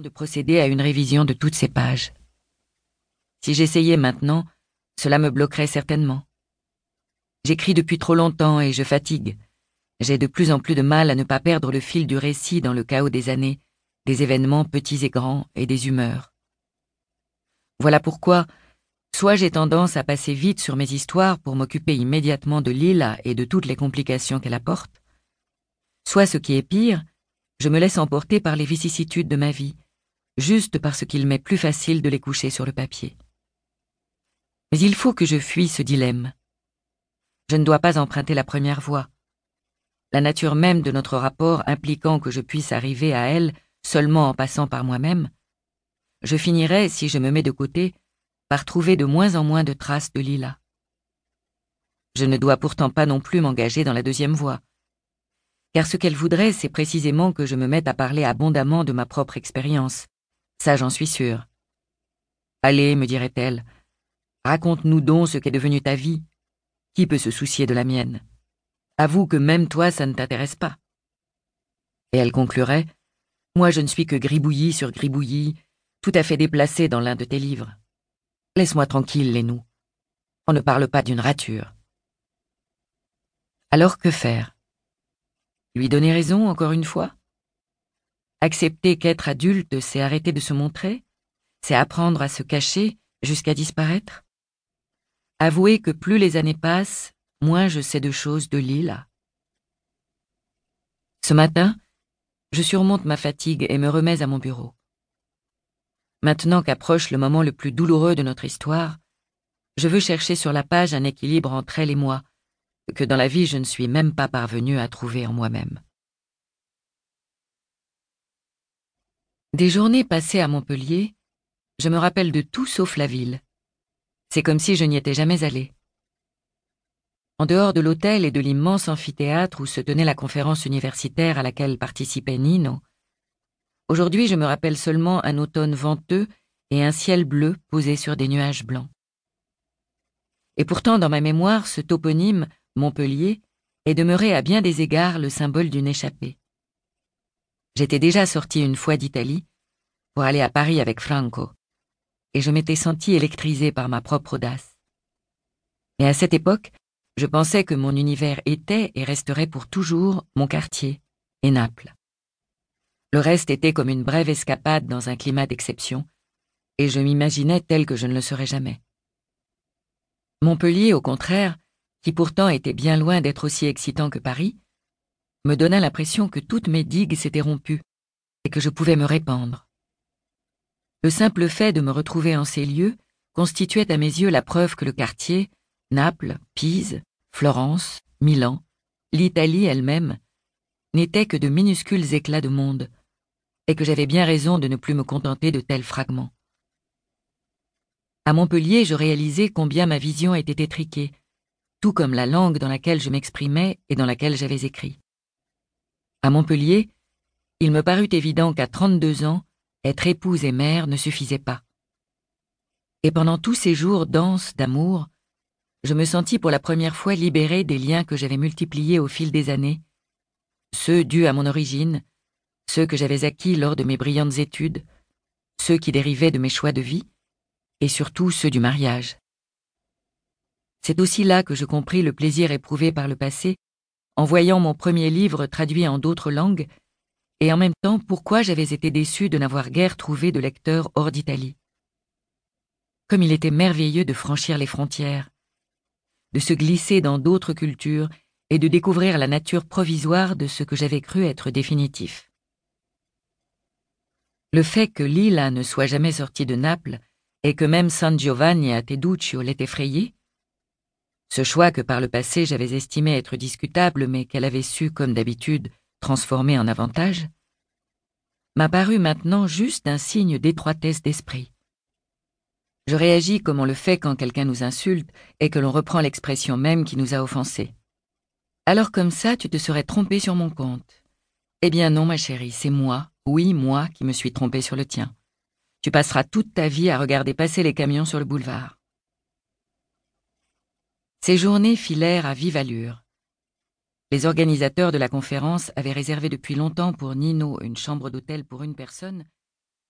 de procéder à une révision de toutes ces pages. Si j'essayais maintenant, cela me bloquerait certainement. J'écris depuis trop longtemps et je fatigue. J'ai de plus en plus de mal à ne pas perdre le fil du récit dans le chaos des années, des événements petits et grands et des humeurs. Voilà pourquoi, soit j'ai tendance à passer vite sur mes histoires pour m'occuper immédiatement de Lila et de toutes les complications qu'elle apporte, soit ce qui est pire, je me laisse emporter par les vicissitudes de ma vie, juste parce qu'il m'est plus facile de les coucher sur le papier. Mais il faut que je fuis ce dilemme. Je ne dois pas emprunter la première voie. La nature même de notre rapport impliquant que je puisse arriver à elle seulement en passant par moi-même, je finirai, si je me mets de côté, par trouver de moins en moins de traces de Lila. Je ne dois pourtant pas non plus m'engager dans la deuxième voie car ce qu'elle voudrait, c'est précisément que je me mette à parler abondamment de ma propre expérience. Ça, j'en suis sûre. Allez, me dirait-elle, raconte-nous donc ce qu'est devenu ta vie. Qui peut se soucier de la mienne? Avoue que même toi, ça ne t'intéresse pas. Et elle conclurait, Moi, je ne suis que gribouillis sur gribouillis, tout à fait déplacé dans l'un de tes livres. Laisse-moi tranquille, les nous. On ne parle pas d'une rature. Alors que faire? Lui donner raison, encore une fois? Accepter qu'être adulte, c'est arrêter de se montrer C'est apprendre à se cacher jusqu'à disparaître Avouer que plus les années passent, moins je sais de choses de Lila. Ce matin, je surmonte ma fatigue et me remets à mon bureau. Maintenant qu'approche le moment le plus douloureux de notre histoire, je veux chercher sur la page un équilibre entre elle et moi, que dans la vie je ne suis même pas parvenu à trouver en moi-même. Des journées passées à Montpellier, je me rappelle de tout sauf la ville. C'est comme si je n'y étais jamais allée. En dehors de l'hôtel et de l'immense amphithéâtre où se tenait la conférence universitaire à laquelle participait Nino, aujourd'hui je me rappelle seulement un automne venteux et un ciel bleu posé sur des nuages blancs. Et pourtant, dans ma mémoire, ce toponyme Montpellier, est demeuré à bien des égards le symbole d'une échappée. J'étais déjà sorti une fois d'Italie pour aller à Paris avec Franco, et je m'étais senti électrisé par ma propre audace. Mais à cette époque, je pensais que mon univers était et resterait pour toujours mon quartier, et Naples. Le reste était comme une brève escapade dans un climat d'exception, et je m'imaginais tel que je ne le serais jamais. Montpellier, au contraire, qui pourtant était bien loin d'être aussi excitant que Paris, me donna l'impression que toutes mes digues s'étaient rompues et que je pouvais me répandre. Le simple fait de me retrouver en ces lieux constituait à mes yeux la preuve que le quartier, Naples, Pise, Florence, Milan, l'Italie elle-même, n'étaient que de minuscules éclats de monde, et que j'avais bien raison de ne plus me contenter de tels fragments. À Montpellier, je réalisais combien ma vision était étriquée, tout comme la langue dans laquelle je m'exprimais et dans laquelle j'avais écrit. À Montpellier, il me parut évident qu'à 32 ans, être épouse et mère ne suffisait pas. Et pendant tous ces jours denses d'amour, je me sentis pour la première fois libérée des liens que j'avais multipliés au fil des années, ceux dus à mon origine, ceux que j'avais acquis lors de mes brillantes études, ceux qui dérivaient de mes choix de vie, et surtout ceux du mariage. C'est aussi là que je compris le plaisir éprouvé par le passé en voyant mon premier livre traduit en d'autres langues, et en même temps pourquoi j'avais été déçu de n'avoir guère trouvé de lecteur hors d'Italie. Comme il était merveilleux de franchir les frontières, de se glisser dans d'autres cultures et de découvrir la nature provisoire de ce que j'avais cru être définitif. Le fait que Lila ne soit jamais sortie de Naples et que même San Giovanni à Teduccio l'ait effrayée, ce choix que par le passé j'avais estimé être discutable mais qu'elle avait su, comme d'habitude, transformer en avantage, m'a paru maintenant juste un signe d'étroitesse d'esprit. Je réagis comme on le fait quand quelqu'un nous insulte et que l'on reprend l'expression même qui nous a offensés. Alors comme ça, tu te serais trompé sur mon compte. Eh bien non, ma chérie, c'est moi, oui, moi, qui me suis trompé sur le tien. Tu passeras toute ta vie à regarder passer les camions sur le boulevard. Ces journées filèrent à vive allure. Les organisateurs de la conférence avaient réservé depuis longtemps pour Nino une chambre d'hôtel pour une personne,